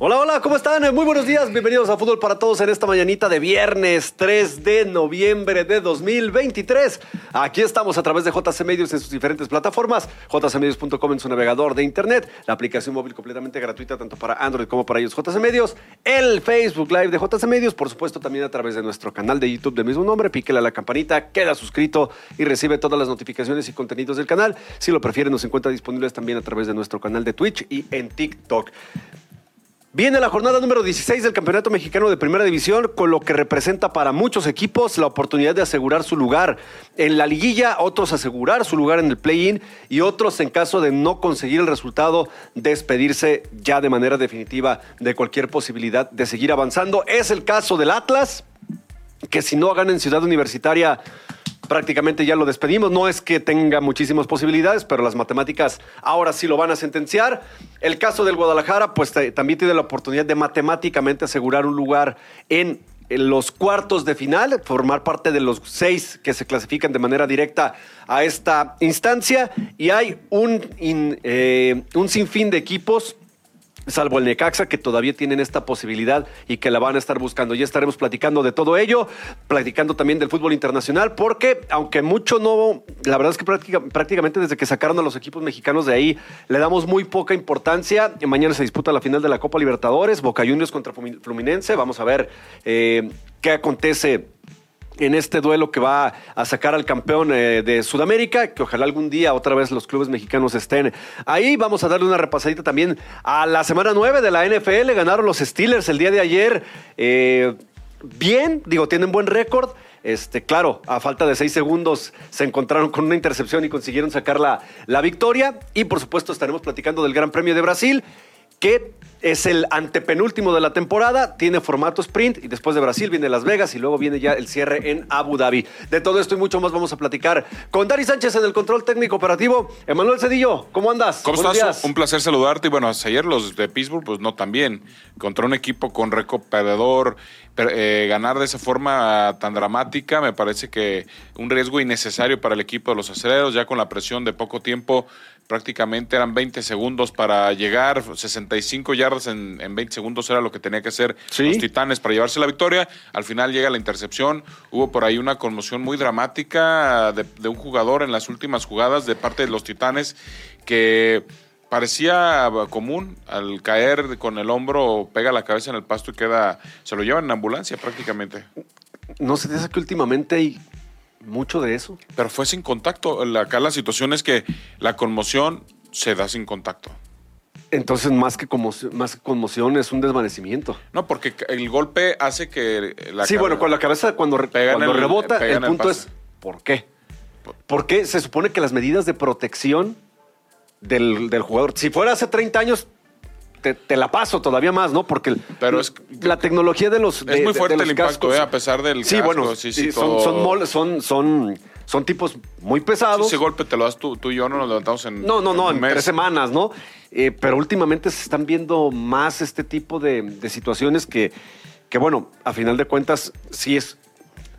Hola, hola, ¿cómo están? Muy buenos días, bienvenidos a Fútbol para Todos en esta mañanita de viernes 3 de noviembre de 2023. Aquí estamos a través de JC Medios en sus diferentes plataformas, jcmedios.com en su navegador de internet, la aplicación móvil completamente gratuita tanto para Android como para ellos JC Medios, el Facebook Live de JC Medios, por supuesto también a través de nuestro canal de YouTube del mismo nombre, píquele a la campanita, queda suscrito y recibe todas las notificaciones y contenidos del canal. Si lo prefieren, nos encuentra disponibles también a través de nuestro canal de Twitch y en TikTok. Viene la jornada número 16 del Campeonato Mexicano de Primera División, con lo que representa para muchos equipos la oportunidad de asegurar su lugar en la liguilla, otros asegurar su lugar en el play-in y otros, en caso de no conseguir el resultado, despedirse ya de manera definitiva de cualquier posibilidad de seguir avanzando. Es el caso del Atlas, que si no gana en Ciudad Universitaria prácticamente ya lo despedimos. No es que tenga muchísimas posibilidades, pero las matemáticas ahora sí lo van a sentenciar. El caso del Guadalajara, pues también tiene la oportunidad de matemáticamente asegurar un lugar en, los cuartos de final, formar parte de los seis que se clasifican de manera directa a esta instancia. Y hay un, eh, un sinfín de equipos salvo el Necaxa, que todavía tienen esta posibilidad y que la van a estar buscando. Ya estaremos platicando de todo ello, platicando también del fútbol internacional, porque aunque mucho no, la verdad es que prácticamente desde que sacaron a los equipos mexicanos de ahí, le damos muy poca importancia. Mañana se disputa la final de la Copa Libertadores, Boca Juniors contra Fluminense. Vamos a ver eh, qué acontece en este duelo que va a sacar al campeón eh, de Sudamérica, que ojalá algún día otra vez los clubes mexicanos estén ahí. Vamos a darle una repasadita también a la semana 9 de la NFL. Ganaron los Steelers el día de ayer. Eh, bien, digo, tienen buen récord. Este, claro, a falta de seis segundos se encontraron con una intercepción y consiguieron sacar la, la victoria. Y por supuesto estaremos platicando del Gran Premio de Brasil que es el antepenúltimo de la temporada, tiene formato sprint y después de Brasil viene Las Vegas y luego viene ya el cierre en Abu Dhabi. De todo esto y mucho más vamos a platicar con Dari Sánchez en el control técnico operativo. Emanuel Cedillo, ¿cómo andas? ¿Cómo estás? Un placer saludarte y bueno, ayer los de Pittsburgh pues no tan bien, contra un equipo con récord eh, ganar de esa forma tan dramática me parece que un riesgo innecesario para el equipo de los aceleros, ya con la presión de poco tiempo prácticamente eran 20 segundos para llegar, 65 yardas en, 20 segundos era lo que tenía que hacer los Titanes para llevarse la victoria. Al final llega la intercepción, hubo por ahí una conmoción muy dramática de, un jugador en las últimas jugadas de parte de los Titanes que parecía común al caer con el hombro pega la cabeza en el pasto y queda se lo llevan en ambulancia prácticamente. No se dice que últimamente hay mucho de eso. Pero fue sin contacto. Acá la situación es que la conmoción se da sin contacto. Entonces, más que, conmoción, más conmoción es un desvanecimiento. No, porque el golpe hace que la Sí, bueno, con la cabeza cuando, cuando rebota, el punto es ¿por qué? ¿Por qué se supone que las medidas de protección del, del jugador, si fuera hace 30 años, te, la paso todavía más, ¿no? Porque Pero es, la tecnología de los. es muy fuerte el impacto, ¿eh? a pesar del. Sí, bueno, sí, sí, son, son, son, son, tipos muy pesados. ese golpe te lo das tú, tú y yo, no nos levantamos en. No, no, no, en, tres semanas, ¿no? Eh, pero últimamente se están viendo más este tipo de, de situaciones que, que, bueno, a final de cuentas, sí es,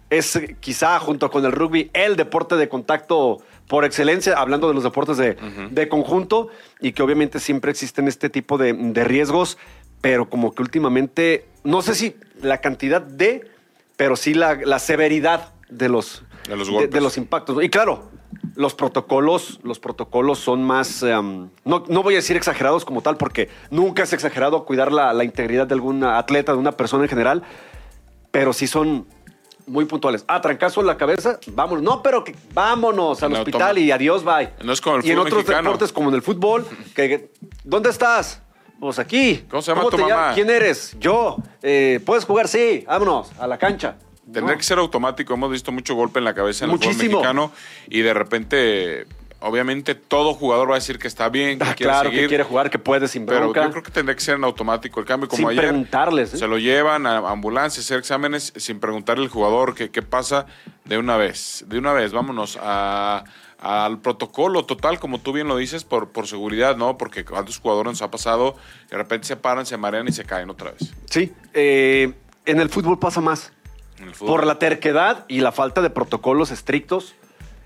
es quizá junto con el rugby el deporte de contacto por excelencia, hablando de los deportes de, conjunto, y que obviamente siempre existen este tipo de, riesgos, pero como que últimamente, no sé si la cantidad de, pero sí la, severidad de los, de los, impactos. Y claro, los protocolos, los protocolos son más, em, no, voy a decir exagerados como tal, porque nunca es exagerado cuidar la, la integridad de algún atleta, de una persona en general, pero sí son muy puntuales. Ah, trancazo en la cabeza, vámonos. No, pero que vámonos al hospital y adiós, bye. No es como el y en otros deportes, como en el fútbol, que, ¿dónde estás? Pues aquí. ¿Cómo se llama tu mamá? ¿Quién eres? Yo. Eh, ¿Puedes jugar? Sí, vámonos, a la cancha. Tendría que ser automático. Hemos visto mucho golpe en la cabeza en el fútbol mexicano y de repente obviamente todo jugador va a decir que está bien, que ah, quiere claro, seguir, que quiere jugar, que puede sin bronca. Pero yo creo que tendría que ser en automático el cambio, como sin preguntarles. ¿eh? Se lo llevan a ambulancias, hacer exámenes sin preguntarle al jugador qué, qué pasa de una vez. De una vez, vámonos al protocolo total, como tú bien lo dices, por, por seguridad, ¿no? Porque cuántos jugadores nos ha pasado, de repente se paran, se marean y se caen otra vez. Sí, eh, en el fútbol pasa más. Por la terquedad y la falta de protocolos estrictos,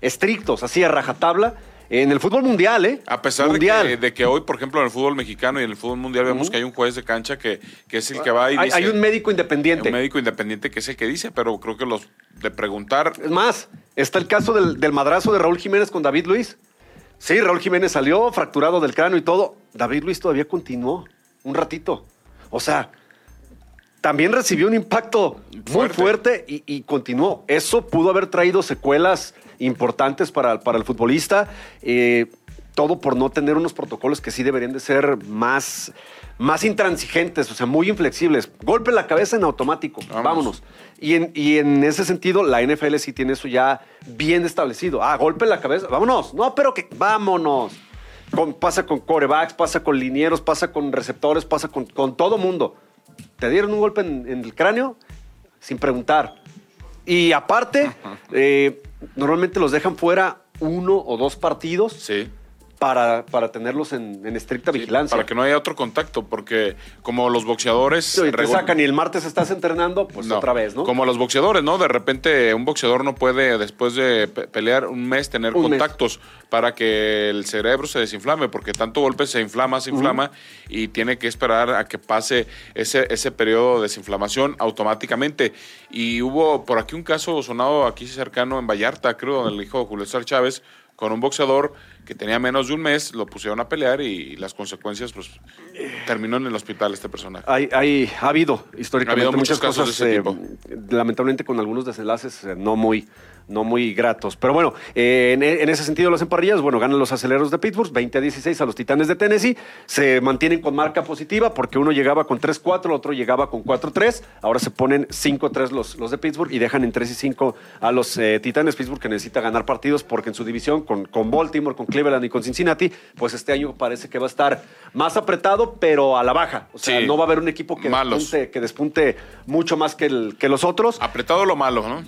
estrictos, así a rajatabla en el fútbol mundial, ¿eh? A pesar de que, de que hoy, por ejemplo, en el fútbol mexicano y en el fútbol mundial vemos que hay un juez de cancha que, que es el que va y hay, dice... hay un médico independiente. un médico independiente que es el que dice, pero creo que los de preguntar... Es más, está el caso del, del madrazo de Raúl Jiménez con David Luis. Sí, Raúl Jiménez salió fracturado del cráneo y todo. David Luis todavía continuó un ratito. O sea, también recibió un impacto muy Fuerte. fuerte y, y continuó. Eso pudo haber traído secuelas importantes para, para el futbolista. eh, todo por no tener unos protocolos que sí deberían de ser más, más intransigentes, o sea, muy inflexibles. Golpe en la cabeza en automático. Vámonos. Vámonos. Y en, y en ese sentido, la NFL sí tiene eso ya bien establecido. Ah, golpe en la cabeza, vámonos. No, pero que vámonos. Con- pasa con corebacks, pasa con linieros, pasa con receptores, pasa con, con todo mundo. Te dieron un golpe en, en el cráneo sin preguntar. Y aparte, eh, normalmente los dejan fuera uno o dos partidos Sí. Para, para tenerlos en, en estricta Sí, vigilancia. Para que no haya otro contacto, porque como los boxeadores... Sí, te sacan y el martes estás entrenando, pues No, otra vez, ¿no? Como los boxeadores, ¿no? De repente un boxeador no puede, después de pe- pelear un mes, tener Un mes. contactos para que el cerebro se desinflame, porque tanto golpe se inflama, se inflama, y tiene que esperar a que pase ese, ese periodo de desinflamación automáticamente. Y hubo por aquí un caso sonado aquí cercano en Vallarta, creo, donde el hijo de Julio César Chávez, con un boxeador que tenía menos de un mes, lo pusieron a pelear y las consecuencias, pues, terminó en el hospital este personaje. Hay, hay- ha habido históricamente Ha habido muchas casos cosas, de ese eh, lamentablemente con algunos desenlaces eh, no muy, no muy gratos. Pero bueno, eh, en, en ese sentido las emparrillas, bueno, ganan los aceleros de Pittsburgh 20 a 16 a los Titanes de Tennessee. Se mantienen con marca positiva porque uno llegaba con 3-4, el otro llegaba con 4-3. Ahora se ponen 5-3 los, los de Pittsburgh y dejan en 3 y 5 a los eh, Titanes. Pittsburgh que necesita ganar partidos porque en su división con, con Baltimore, con Cleveland y con Cincinnati, pues este año parece que va a estar más apretado, pero a la baja. O sea, Sí. no va a haber un equipo que despunte, que despunte mucho más que, el- que los otros. Apretado lo malo, ¿no?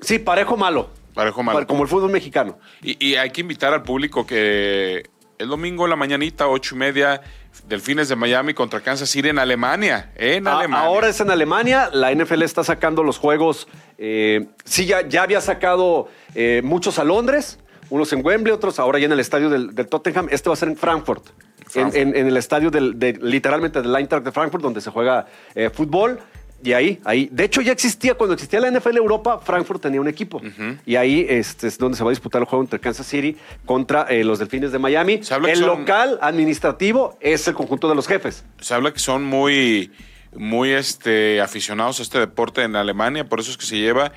Sí, parejo malo. Parejo malo. Como el fútbol mexicano. Y, y hay que invitar al público que el domingo en la mañanita, ocho y media, Delfines de Miami contra Kansas City en Alemania. En A- Alemania. Ahora es en Alemania, la NFL está sacando los juegos. eh, sí, ya, ya había sacado eh, muchos a Londres, unos en Wembley, otros ahora ya en el estadio del, del Tottenham. Este va a ser en Frankfurt, en, Frankfurt. en- en el estadio del, de, literalmente del Eintracht de Frankfurt, donde se juega eh, fútbol. Y ahí, ahí. De hecho, ya existía, cuando existía la NFL Europa, Frankfurt tenía un equipo. Y ahí este, es donde se va a disputar el juego entre Kansas City contra eh, los Delfines de Miami. El son- local administrativo es el conjunto de los jefes. Se habla que son muy, muy este, aficionados a este deporte en Alemania, por eso es que se lleva.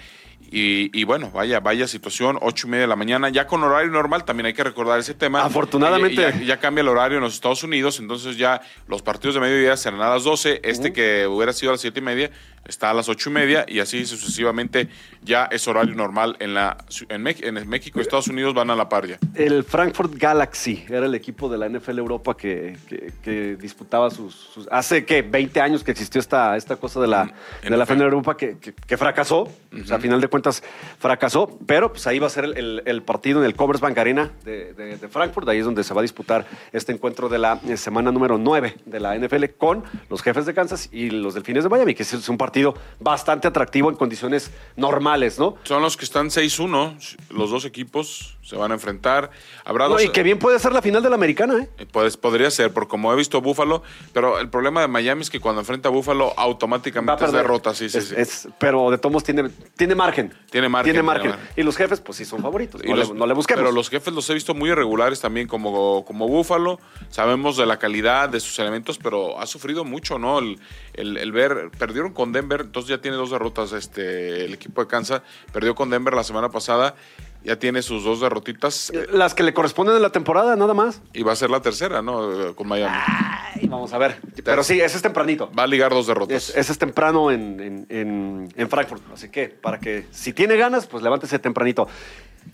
Y, y bueno, vaya, vaya situación, ocho y media de la mañana, ya con horario normal, también hay que recordar ese tema. Afortunadamente. Ya, ya cambia el horario en los Estados Unidos, entonces ya los partidos de mediodía serán a las 12, este que hubiera sido a las siete y media está a las ocho y media y así sucesivamente ya es horario normal en la en, México y Estados Unidos van a la par ya. El Frankfurt Galaxy era el equipo de la NFL Europa que, que- que disputaba sus, sus- Hace, ¿qué? 20 años que existió esta, esta cosa de la, de la NFL. NFL Europa que, que- que fracasó. O sea, a final de cuentas fracasó. Pero pues ahí va a ser el, el- el partido en el Commerzbank Arena de, de- de Frankfurt. Ahí es donde se va a disputar este encuentro de la eh, semana número 9 de la NFL con los jefes de Kansas y los delfines de Miami, que es un partido bastante atractivo en condiciones normales, ¿no? Son los que están 6-1, los dos equipos se van a enfrentar. Habrá No, dos, y que bien puede ser la final de la americana, ¿eh? Eh, Pues, podría ser, por como he visto Búfalo, pero el problema de Miami es que cuando enfrenta a Búfalo automáticamente es derrota, sí, sí, Es- sí. es- pero de todos tiene, tiene margen. Tiene margen, Tiene margen. Y los jefes, pues sí, son favoritos. Y No, los- le, no le busquemos. Pero los jefes los he visto muy irregulares también, como, como Búfalo. Sabemos de la calidad de sus elementos, pero ha sufrido mucho, ¿no? El, el- el ver, perdieron con Denver, entonces ya tiene dos derrotas este, el equipo de Kansas. Perdió con Denver la semana pasada, ya tiene sus dos derrotitas Las que le corresponden en la temporada, nada más. y va a ser la tercera, ¿no? Con Miami. Ay, vamos a ver. Pero sí, ese es tempranito. Va a ligar dos derrotas. Es- ese es temprano en, en- en- en Frankfurt. Así que, para que si tiene ganas, pues levántese tempranito.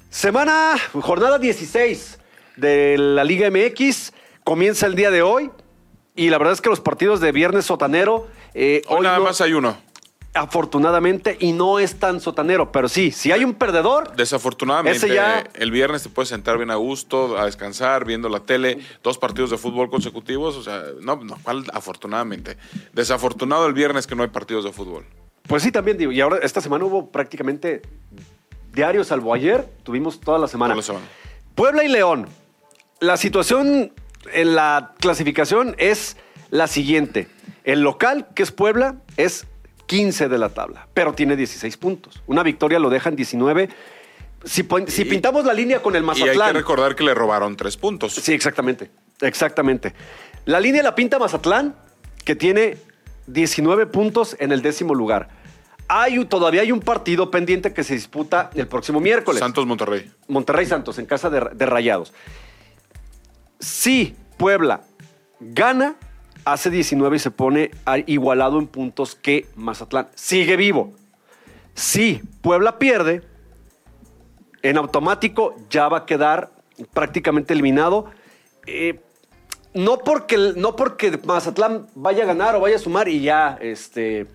Semana, jornada 16 de la Liga MX. Comienza el día de hoy. Y la verdad es que los partidos de viernes sotanero. Eh, Hoy nada no- más hay uno. afortunadamente, y no es tan sotanero, pero sí, si hay un perdedor, Desafortunadamente, Ese ya- el viernes te puedes sentar bien a gusto, a descansar, viendo la tele, dos partidos de fútbol consecutivos. O sea, no, no, ¿cuál afortunadamente? Desafortunado el viernes que no hay partidos de fútbol. pues sí, también digo, y ahora esta semana hubo prácticamente diario, salvo ayer, tuvimos toda la semana. Toda la semana. Puebla y León, la situación en la clasificación es la siguiente. El local, que es Puebla, es 15 de la tabla, pero tiene 16 puntos. Una victoria lo deja en 19. Si, si pintamos la línea con el Y hay que Mazatlán. recordar que le robaron tres puntos. Sí, exactamente. Exactamente. La línea la pinta Mazatlán, que tiene 19 puntos en el décimo lugar. Hay, todavía hay un partido pendiente que se disputa el próximo miércoles. Santos Monterrey. Monterrey Santos, en casa de, de Rayados. Si Puebla gana, hace 19 y se pone igualado en puntos que Mazatlán. Sigue vivo. Si Puebla pierde, en automático ya va a quedar prácticamente eliminado. Eh, no, porque, no porque Mazatlán vaya a ganar o vaya a sumar y ya este,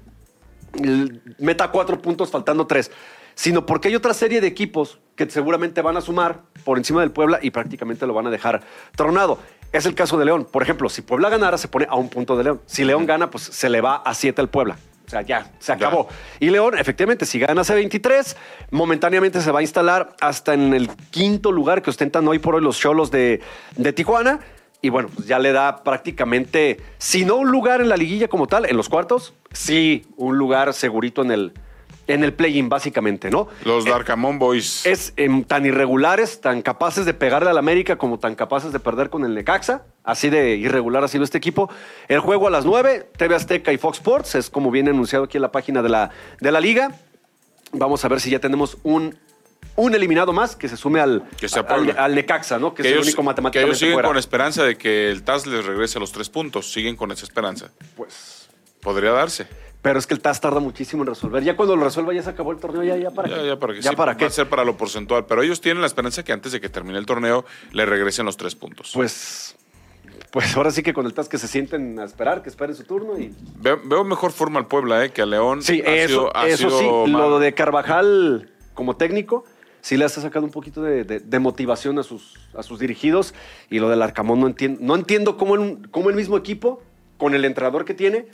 meta cuatro puntos faltando tres, sino porque hay otra serie de equipos que seguramente van a sumar por encima del Puebla y prácticamente lo van a dejar tronado. Es el caso de León. Por ejemplo, si Puebla ganara, se pone a un punto de León. Si León gana, pues se le va a siete al Puebla. O sea, ya, se Ya. acabó. Y León, efectivamente, si gana C23, momentáneamente se va a instalar hasta en el quinto lugar que ostentan hoy por hoy los cholos de, de Tijuana. Y bueno, pues ya le da prácticamente, si no un lugar en la liguilla como tal, en los cuartos, sí un lugar segurito en el, en el play-in, básicamente, ¿no? Los Eh, Darkamon Boys. es em, tan irregulares, tan capaces de pegarle al América como tan capaces de perder con el Necaxa. Así de irregular ha sido este equipo. El juego a las 9, TV Azteca y Fox Sports, es como viene anunciado aquí en la página de la, de la liga. Vamos a ver si ya tenemos un, un eliminado más que se sume al, Que al, Necaxa, ¿no? Que, es el único que ellos matemáticamente siguen fuera. con esperanza de que el TAS les regrese los tres puntos. Siguen con esa esperanza. Pues, Podría darse. Pero es que el TAS tarda muchísimo en resolver. Ya cuando lo resuelva ya se acabó el torneo, ya, ya para Ya, qué. ya para que Ya sí, para va qué. a ser para lo porcentual. Pero ellos tienen la esperanza que antes de que termine el torneo le regresen los tres puntos. Pues, pues ahora sí que con el TAS que se sienten a esperar, que esperen su turno y Veo, veo mejor forma al Puebla, ¿eh? Que a León. Sí, ha eso, sido- ha eso sido sí, mal. lo de Carvajal como técnico, sí le está sacando un poquito de, de- de motivación a sus, a sus dirigidos. Y lo del Arcamón no entiendo, no entiendo cómo el, cómo el mismo equipo, con el entrenador que tiene,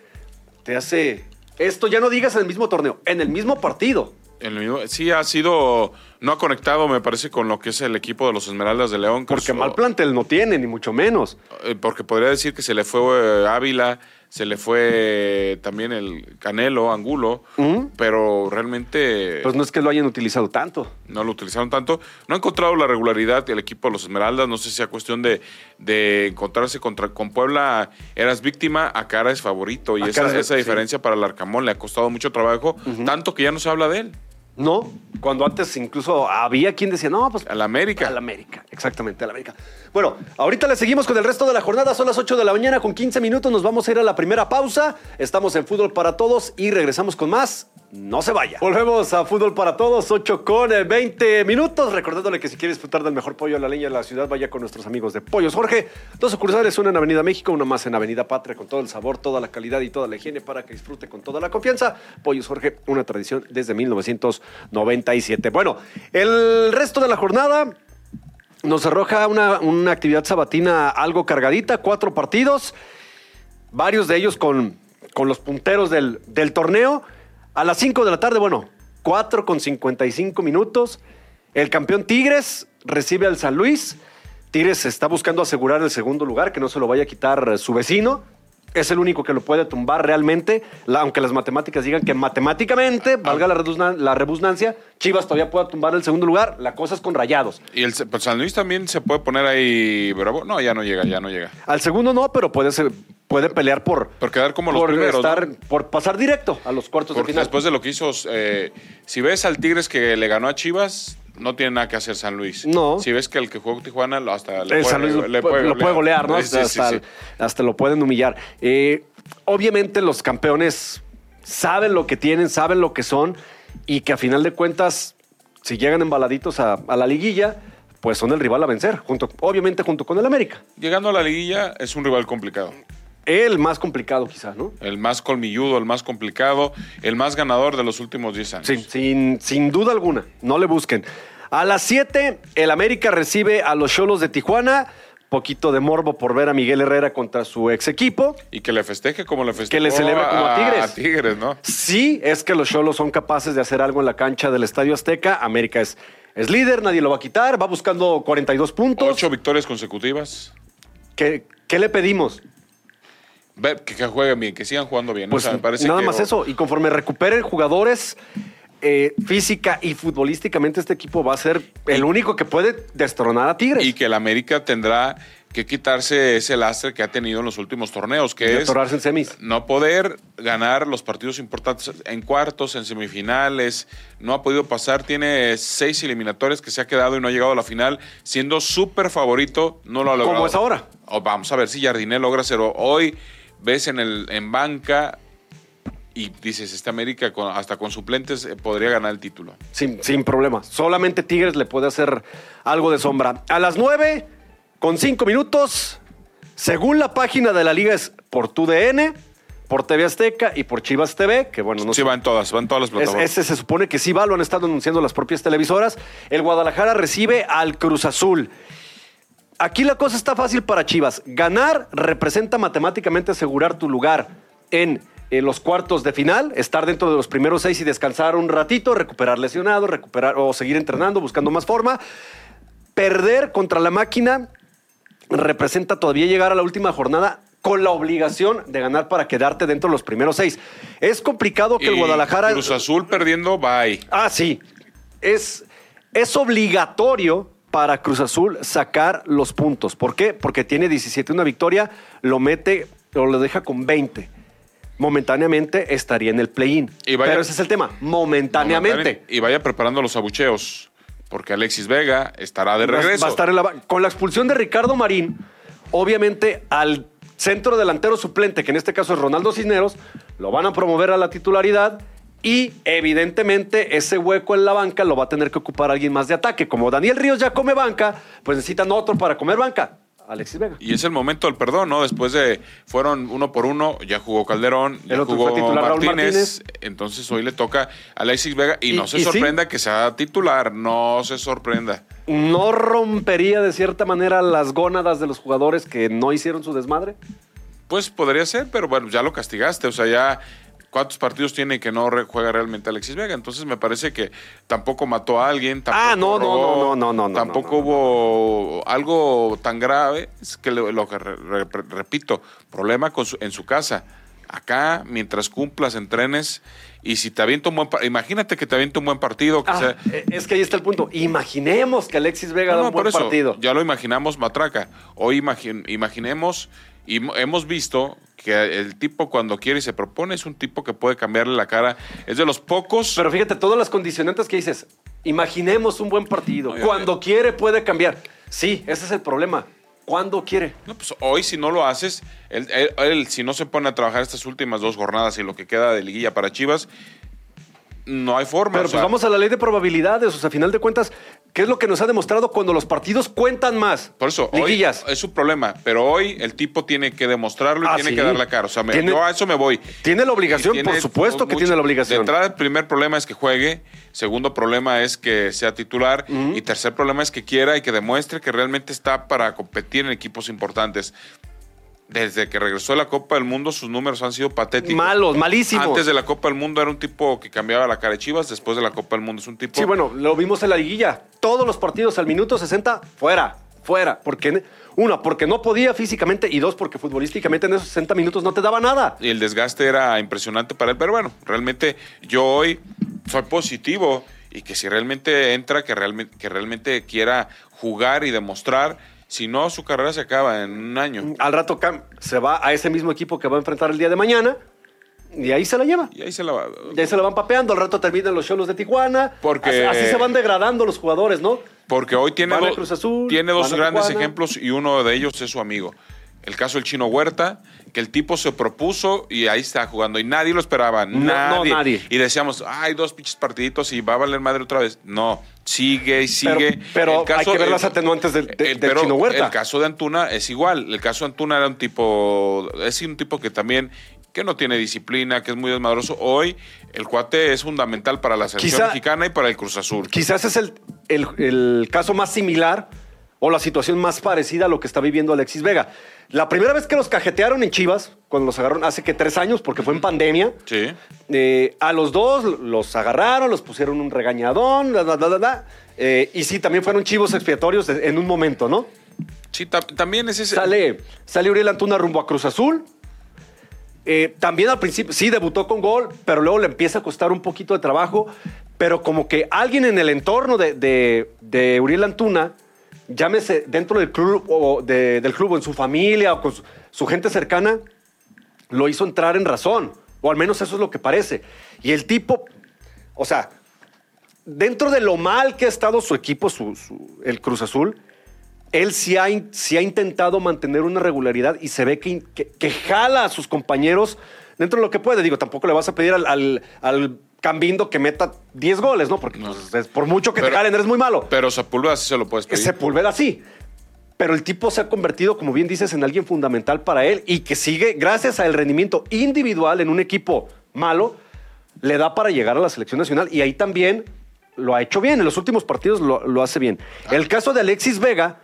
te hace. Esto ya no digas en el mismo torneo, en el mismo partido. En el mismo- sí, ha sido. No ha conectado, me parece, con lo que es el equipo de los Esmeraldas de León. que Porque su- mal plantel no tiene, ni mucho menos. eh, Porque podría decir que se le fue eh, Ávila, se le fue también el Canelo, Angulo, Ujú. pero realmente Pues no es que lo hayan utilizado tanto. no lo utilizaron tanto. No ha encontrado la regularidad del equipo de los Esmeraldas. No sé si sea cuestión de, de encontrarse contra, con Puebla. Eras víctima, acá eres favorito. Y esa, esa sí. diferencia para el Arcamón le ha costado mucho trabajo, tanto que ya no se habla de él. No, cuando antes incluso había quien decía, no, pues Al América. Al América, exactamente, al América. Bueno, ahorita le seguimos con el resto de la jornada. Son las 8 de la mañana con 15 minutos. Nos vamos a ir a la primera pausa. Estamos en Fútbol para Todos y regresamos con más. No se vaya. Volvemos a Fútbol para Todos, 8 con eh, 20 minutos. Recordándole que si quiere disfrutar del mejor pollo a la leña de la ciudad, vaya con nuestros amigos de Pollos Jorge. Dos sucursales, una en Avenida México, una más en Avenida Patria, con todo el sabor, toda la calidad y toda la higiene para que disfrute con toda la confianza. Pollos Jorge, una tradición desde 1997. Bueno, el resto de la jornada nos arroja una, una actividad sabatina algo cargadita, cuatro partidos, varios de ellos con, con los punteros del, del torneo. A las 5 de la tarde, bueno, 4 con 55 minutos. El campeón Tigres recibe al San Luis. Tigres está buscando asegurar el segundo lugar, que no se lo vaya a quitar eh, su vecino. Es el único que lo puede tumbar realmente, la- aunque las matemáticas digan que matemáticamente, valga la, reduzna- la rebusnancia, Chivas todavía pueda tumbar el segundo lugar. La cosa es con rayados. Y el pues, San Luis también se puede poner ahí bravo. No, ya no llega, ya no llega. Al segundo no, pero puede, ser- puede pelear por, Por quedar como los por, primeros. por pasar directo a los cuartos Porque de final. después de lo que hizo, eh, si ves al Tigres que le ganó a Chivas, no tiene nada que hacer San Luis. No. Si ves que el que jugó Tijuana, hasta le puede, Luis lo, le puede, lo puede golear, ¿no? Sí, hasta, sí, sí. hasta lo pueden humillar. Eh, obviamente los campeones saben lo que tienen, saben lo que son y que a final de cuentas, si llegan embaladitos a, a la liguilla, pues son el rival a vencer, junto, obviamente junto con el América. Llegando a la liguilla es un rival complicado. El más complicado quizá, ¿no? El más colmilludo, el más complicado, el más ganador de los últimos 10 años. Sí, sin, sin duda alguna. No le busquen. A las 7, el América recibe a los Cholos de Tijuana. poquito de morbo por ver a Miguel Herrera contra su ex equipo. Y que le festeje como le festeje. Que le celebre como a Tigres. A Tigres, ¿no? Sí, es que los Cholos son capaces de hacer algo en la cancha del Estadio Azteca. América es, es líder, nadie lo va a quitar, va buscando 42 puntos. Ocho victorias consecutivas. ¿Qué, qué le pedimos? Que, que jueguen bien, que sigan jugando bien. Pues O sea, me parece nada que- más eso. Y conforme recuperen jugadores eh, física y futbolísticamente, este equipo va a ser el único que puede destronar a Tigres. Y que el América tendrá que quitarse ese lastre que ha tenido en los últimos torneos, Y que es atorarse en semis. no poder ganar los partidos importantes en cuartos, en semifinales. No ha podido pasar. Tiene seis eliminatorias que se ha quedado y no ha llegado a la final, siendo súper favorito. No lo ha logrado. Como es ahora. O vamos a ver si Jardiné logra hacerlo. Hoy ves en, el, en banca y dices, este América con- hasta con suplentes eh, podría ganar el título. Sin, sin problema. Solamente Tigres le puede hacer algo de sombra. A las 9, con 5 minutos, según la página de la liga es por TUDN, por TV Azteca y por Chivas TV, que bueno, no sí, sé. van todas, van todas las Es- plataformas. ese se supone que sí va, lo han estado anunciando las propias televisoras. El Guadalajara recibe al Cruz Azul. Aquí la cosa está fácil para Chivas. Ganar representa matemáticamente asegurar tu lugar en, los cuartos de final, estar dentro de los primeros seis y descansar un ratito, recuperar lesionados, recuperar o seguir entrenando, buscando más forma. Perder contra la máquina representa todavía llegar a la última jornada con la obligación de ganar para quedarte dentro de los primeros seis. Es complicado que el Guadalajara... Cruz Azul perdiendo, bye. Ah, sí. Es, es obligatorio para Cruz Azul sacar los puntos. ¿Por qué? Porque tiene 17, una victoria, lo mete o lo deja con 20. Momentáneamente estaría en el play-in. Pero ese es el tema, momentáneamente. Y vaya preparando los abucheos, porque Alexis Vega estará de regreso. Va a estar en la con la expulsión de Ricardo Marín, obviamente al centro delantero suplente, que en este caso es Ronaldo Cisneros, lo van a promover a la titularidad y evidentemente ese hueco en la banca lo va a tener que ocupar alguien más de ataque. Como Daniel Ríos ya come banca, pues necesitan otro para comer banca. Alexis Vega. Y es el momento del perdón, ¿no? Después de fueron uno por uno, ya jugó Calderón, ya El otro jugó titular Martínez, Martínez. entonces hoy le toca a Alexis Vega y, Y- no se y sí. sorprenda que sea titular, no se sorprenda. ¿No rompería de cierta manera las gónadas de los jugadores que no hicieron su desmadre? Pues podría ser, pero bueno, ya lo castigaste, o sea, ya cuántos partidos tiene que no juega realmente Alexis Vega, entonces me parece que tampoco mató a alguien, tampoco Ah, no, no, robó, no, no, no, no, tampoco no, no, no. hubo algo tan grave, es que lo, que re- re- repito, problema con su- en su casa. Acá, mientras cumplas, entrenes, y si te avienta un buen imagínate que te avienta un buen partido, que Ah, sea, eh, es que ahí está el punto. Imaginemos que Alexis Vega no, da un buen eso, partido. Ya lo imaginamos matraca. Hoy imagi- imaginemos y mo- hemos visto que el tipo cuando quiere y se propone es un tipo que puede cambiarle la cara. Es de los pocos. Pero fíjate, todas las condicionantes que dices, imaginemos un buen partido. Cuando quiere puede cambiar. Sí, ese es el problema. Cuando quiere. No, pues hoy si no lo haces, él, él- él, si no se pone a trabajar estas últimas dos jornadas y lo que queda de liguilla para Chivas, no hay forma. Pero o sea, pues vamos a la ley de probabilidades. O sea, a final de cuentas, ¿qué es lo que nos ha demostrado cuando los partidos cuentan más? Por eso, Liguillas. hoy es un problema, pero hoy el tipo tiene que demostrarlo y Ah, tiene sí. que dar la cara. O sea, me- Tiene- yo a eso me voy. Tiene la obligación, por supuesto que tiene la obligación. De entrada, el primer problema es que juegue. Segundo problema es que sea titular. Y tercer problema es que quiera y que demuestre que realmente está para competir en equipos importantes. Desde que regresó de la Copa del Mundo, sus números han sido patéticos. Malos, malísimos. Antes de la Copa del Mundo era un tipo que cambiaba la cara de Chivas. Después de la Copa del Mundo es un tipo. Sí, bueno, lo vimos en la liguilla. Todos los partidos al minuto 60, fuera, fuera. Porque, una, porque no podía físicamente y dos, porque futbolísticamente en esos 60 minutos no te daba nada. y el desgaste era impresionante para él. Pero bueno, realmente yo hoy soy positivo y que si realmente entra, que realmente, que realmente quiera jugar y demostrar. Si no, su carrera se acaba en un año. Al rato se va a ese mismo equipo que va a enfrentar el día de mañana y ahí se la lleva. Y ahí se la va. Y ahí se la van papeando, al rato terminan los cholos de Tijuana. Porque- Así, se van degradando los jugadores, ¿no? Porque hoy tiene, do- Azul, tiene dos grandes Tijuana. ejemplos y uno de ellos es su amigo. El caso del Chino Huerta, que el tipo se propuso y ahí está jugando y nadie lo esperaba. no, nadie. nadie. Y decíamos, hay dos pinches partiditos y va a valer madre otra vez. No, sigue y sigue. pero hay que ver las atenuantes del- de- el- del pero Chino Huerta. El caso de Antuna es igual. El caso de Antuna era un tipo, es un tipo que también que no tiene disciplina, que es muy desmadroso. Hoy el cuate es fundamental para la selección Quizá- mexicana y para el Cruz Azul. Quizás es el, el- el caso más similar o la situación más parecida a lo que está viviendo Alexis Vega. La primera vez que los cajetearon en Chivas, cuando los agarraron hace que tres años, porque fue en pandemia, Sí. eh, a los dos los agarraron, los pusieron un regañadón, bla, bla, bla. Eh, y sí, también fueron chivos expiatorios en un momento, ¿no? Sí, ta- también es ese. Sale, sale Uriel Antuna rumbo a Cruz Azul. Eh, también al principio, sí, debutó con gol, pero luego le empieza a costar un poquito de trabajo. Pero como que alguien en el entorno de, de- de Uriel Antuna, llámese dentro del club o de- del club o en su familia o con su, gente cercana, lo hizo entrar en razón. O al menos eso es lo que parece. Y el tipo, o sea, dentro de lo mal que ha estado su equipo, su- el Cruz Azul, él sí ha, sí ha intentado mantener una regularidad y se ve que, que- jala a sus compañeros dentro de lo que puede. Digo, tampoco le vas a pedir al Cambindo que meta 10 goles, ¿no? Porque No. pues, es- por mucho que te jalen, eres muy malo. Pero Sepúlveda sí se lo puedes pedir. Sepúlveda sí. Pero el tipo se ha convertido, como bien dices, en alguien fundamental para él y que sigue, gracias al rendimiento individual en un equipo malo, le da para llegar a la selección nacional. Y ahí también lo ha hecho bien. En los últimos partidos lo, lo hace bien. El caso de Alexis Vega,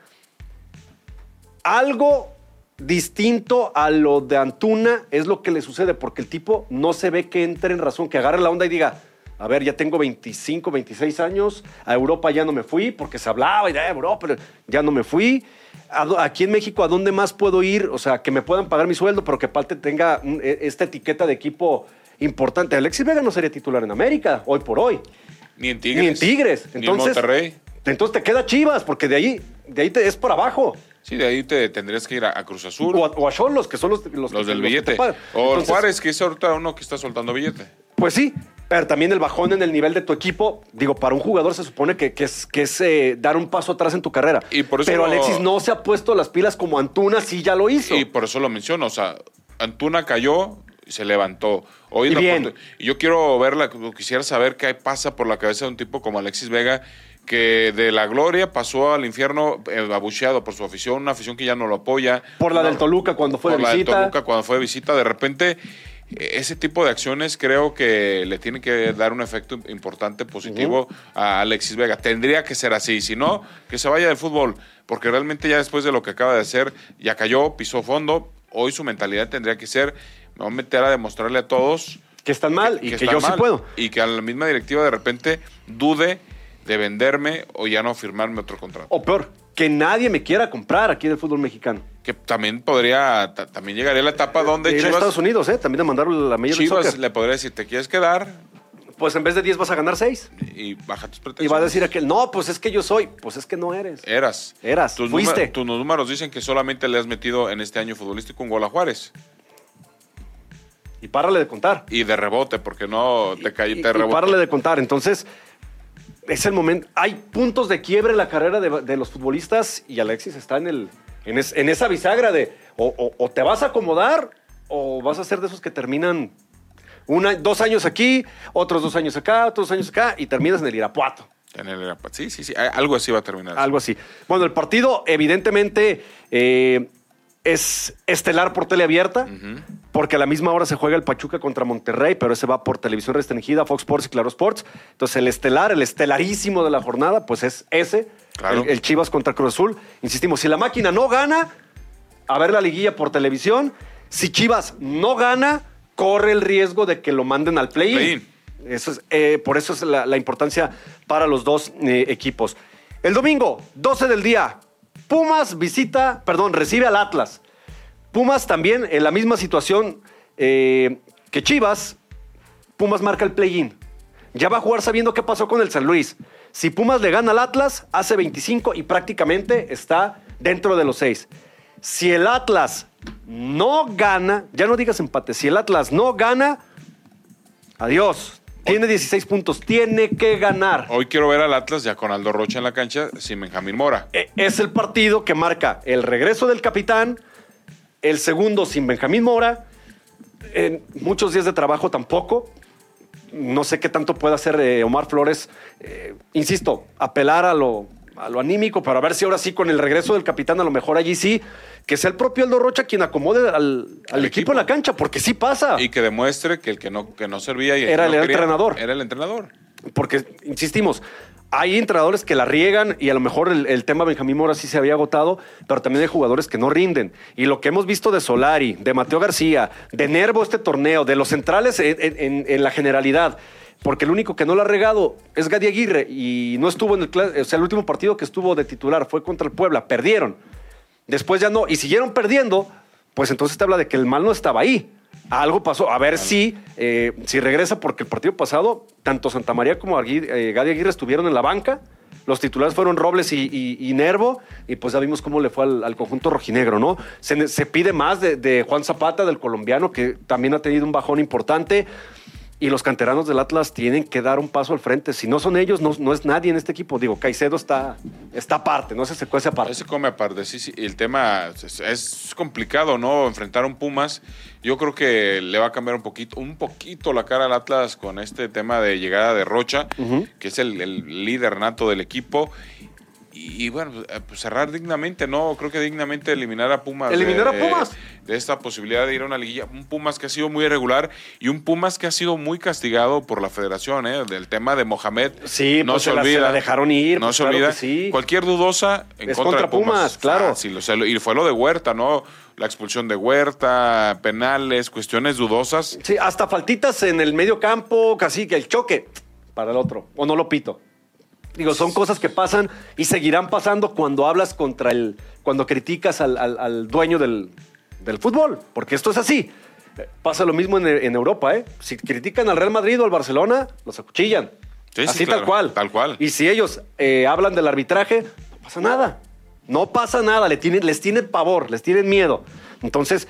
algo distinto a lo de Antuna es lo que le sucede, porque el tipo no se ve que entre en razón, que agarre la onda y diga, a ver, ya tengo 25, 26 años, a Europa ya no me fui, porque se hablaba y de "Ah, Europa, pero ya no me fui. ¿A dó- Aquí en México, ¿a dónde más puedo ir? O sea, que me puedan pagar mi sueldo, pero que aparte tenga un- e- esta etiqueta de equipo importante. Alexis Vega no sería titular en América, hoy por hoy. Ni en Tigres. Ni en Tigres. Ni en Entonces, Monterrey. Entonces te queda Chivas, porque de ahí, de ahí te es por abajo. Sí, de ahí te tendrías que ir a, a Cruz Azul. O a, o a que son los, los, los que- del que te billete. pagan. O Entonces, Juárez, que es ahorita uno que está soltando billete. Pues sí, pero también el bajón en el nivel de tu equipo, digo, para un jugador se supone que, que es, que es eh, dar un paso atrás en tu carrera. Y por eso pero lo- Alexis no se ha puesto las pilas como Antuna sí ya lo hizo. Y por eso lo menciono. O sea, Antuna cayó y se levantó. Hoy bien. y yo quiero verla, quisiera saber qué pasa por la cabeza de un tipo como Alexis Vega, que de la gloria pasó al infierno eh, abucheado por su afición, una afición que ya no lo apoya. por la No- del Toluca cuando fue por de la del. Toluca cuando fue de visita. De repente, eh, ese tipo de acciones creo que le tienen que dar un efecto importante, positivo a Alexis Vega. Tendría que ser así. Si no, que se vaya del fútbol. Porque realmente ya después de lo que acaba de hacer, ya cayó, pisó fondo. Hoy su mentalidad tendría que ser, me voy a meter a demostrarle a todos que están mal y que, yo sí puedo. Y que a la misma directiva de repente dude de venderme o ya no firmarme otro contrato. O peor, que nadie me quiera comprar aquí del fútbol mexicano. Que también podría, ta- también llegaría la etapa donde Ir a Chivas, Estados Unidos, ¿eh? También a mandaron la League Chivas Soccer. le podría decir, ¿te quieres quedar? Pues en vez de 10 vas a ganar 6. Y baja tus Y pretensiones. va a decir aquel, no, pues es que yo soy. Pues es que no eres. Eras. Eras, Tus, fuiste. tus números dicen que solamente le has metido en este año futbolístico un gol a Juárez. Y párale de contar. Y de rebote, porque no te caí, y, te y rebotó. párale de contar. Entonces, es el momento. Hay puntos de quiebre en la carrera de, de los futbolistas y Alexis está en, el, en, es- en esa bisagra de o, o- o te vas a acomodar o vas a ser de esos que terminan una, dos años aquí, otros dos años acá, otros dos años acá y terminas en el Irapuato. En el- sí, sí, sí. Algo así va a terminar. Algo así. Bueno, el partido, evidentemente, eh, es estelar por tele abierta, porque a la misma hora se juega el Pachuca contra Monterrey, pero ese va por televisión restringida, Fox Sports y Claro Sports. Entonces, el estelar, el estelarísimo de la jornada, pues es ese, Claro. el, el Chivas contra Cruz Azul. Insistimos, si la máquina no gana, a ver la liguilla por televisión. Si Chivas no gana, corre el riesgo de que lo manden al play-in. Play-in. Eso es, eh, por eso es la, la importancia para los dos eh, equipos. El domingo, 12 del día, Pumas visita, perdón, recibe al Atlas. Pumas también en la misma situación eh, que Chivas. Pumas marca el play-in. Ya va a jugar sabiendo qué pasó con el San Luis. Si Pumas le gana al Atlas, hace 25 y prácticamente está dentro de los 6. Si el Atlas no gana, ya no digas empate, si el Atlas no gana, adiós. Tiene 16 puntos, tiene que ganar. Hoy quiero ver al Atlas ya con Aldo Rocha en la cancha sin Benjamín Mora. E- Es el partido que marca el regreso del capitán, el segundo sin Benjamín Mora, en muchos días de trabajo tampoco. No sé qué tanto puede hacer eh, Omar Flores. eh, insisto, apelar a lo, a lo anímico, para ver si ahora sí con el regreso del capitán, a lo mejor allí sí, que sea el propio Aldo Rocha quien acomode al, al equipo, equipo. en la cancha, porque sí pasa. Y que demuestre que el que no, que no servía y el Era que no el quería entrenador. Era el entrenador. Porque, insistimos, hay entrenadores que la riegan y a lo mejor el, tema Benjamín Mora sí se había agotado, pero también hay jugadores que no rinden. Y lo que hemos visto de Solari, de Mateo García, de Nervo este torneo, de los centrales en, en, en la generalidad, porque el único que no lo ha regado es Gadi Aguirre y no estuvo en el, o sea, el último partido que estuvo de titular fue contra el Puebla, perdieron. Después ya no, y siguieron perdiendo, pues entonces te habla de que el mal no estaba ahí algo pasó. A ver si, eh, si regresa, porque el partido pasado, tanto Santa María como eh, Gadi Aguirre estuvieron en la banca. Los titulares fueron Robles y, Nervo, y pues ya vimos cómo le fue al, conjunto rojinegro, ¿no? Se, pide más de, Juan Zapata, del colombiano, que también ha tenido un bajón importante. Y los canteranos del Atlas tienen que dar un paso al frente. Si no son ellos, no, no es nadie en este equipo. Digo, Caicedo está, está aparte, no se, se cuece aparte. Se come aparte, sí, sí. El tema es, complicado, ¿no? Enfrentar a un Pumas. Yo creo que le va a cambiar un poquito, un poquito la cara al Atlas con este tema de llegada de Rocha, que es el, el líder nato del equipo y, bueno, pues, eh, pues cerrar dignamente, ¿no? Creo que dignamente eliminar a Pumas. Eliminar a Pumas. De esta posibilidad de ir a una liguilla. Un Pumas que ha sido muy irregular y un Pumas que ha sido muy castigado por la federación, ¿eh? Del tema de Mohamed. Sí, no pues se, olvida. La, dejaron ir. No pues se olvida. Sí. Cualquier dudosa en es contra, Pumas, claro. y fue lo de Huerta, ¿no? La expulsión de Huerta, penales, cuestiones dudosas. Sí, hasta faltitas en el medio campo, casi que el choque para el otro. O no lo pito. Digo, son cosas que pasan y seguirán pasando cuando hablas contra el. cuando criticas al, dueño del, fútbol, porque esto es así. Pasa lo mismo en, Europa, ¿eh? Si critican al Real Madrid o al Barcelona, los acuchillan. así tal cual. Tal cual. Y si ellos eh, hablan del arbitraje, no pasa nada. No pasa nada, les tienen, les tienen pavor, les tienen miedo. Entonces,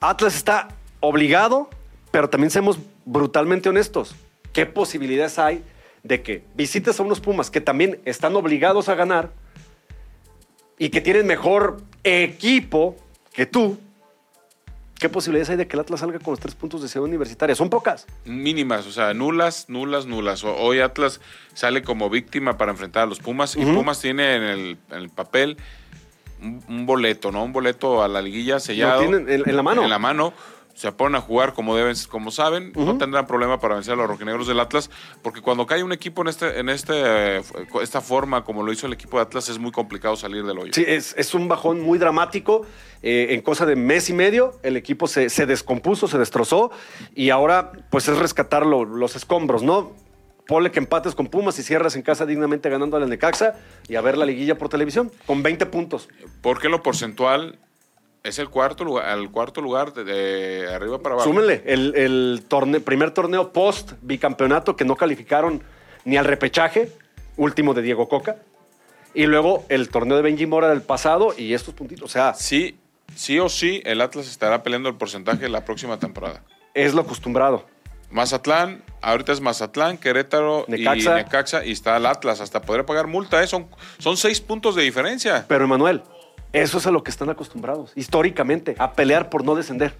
Atlas está obligado, pero también seamos brutalmente honestos. ¿Qué posibilidades hay de que visites a unos Pumas que también están obligados a ganar y que tienen mejor equipo que tú, ¿qué posibilidades hay de que el Atlas salga con los tres puntos de ciudad universitaria? Son pocas. Mínimas, o sea, nulas, nulas, nulas. Hoy Atlas sale como víctima para enfrentar a los Pumas y Pumas tiene en el, papel un, boleto, ¿no? Un boleto a la liguilla sellado. Lo tienen en la mano. En la mano se ponen a jugar como deben, como saben, no tendrán problema para vencer a los rojinegros del Atlas, porque cuando cae un equipo en este, en este, esta forma, como lo hizo el equipo de Atlas, es muy complicado salir del hoyo. Sí, es, un bajón muy dramático. Eh, en cosa de mes y medio, el equipo se, descompuso, se destrozó, y ahora, pues es rescatar los escombros, ¿no? Ponle que empates con Pumas y cierras en casa dignamente ganando al Necaxa y a ver la liguilla por televisión con 20 puntos. Porque lo porcentual es el cuarto lugar, el cuarto lugar de, arriba para abajo. Súmenle, el, primer torneo post bicampeonato que no calificaron ni al repechaje, último de Diego Coca. Y luego el torneo de Benji Mora del pasado y estos puntitos. O sea. Sí, sí o sí, el Atlas estará peleando el porcentaje la próxima temporada. Es lo acostumbrado. Mazatlán, ahorita es Mazatlán, Querétaro y Necaxa y está el Atlas. Hasta podré pagar multa, ¿eh? son, son seis puntos de diferencia. Pero Emanuel, eso es a lo que están acostumbrados, históricamente, a pelear por no descender.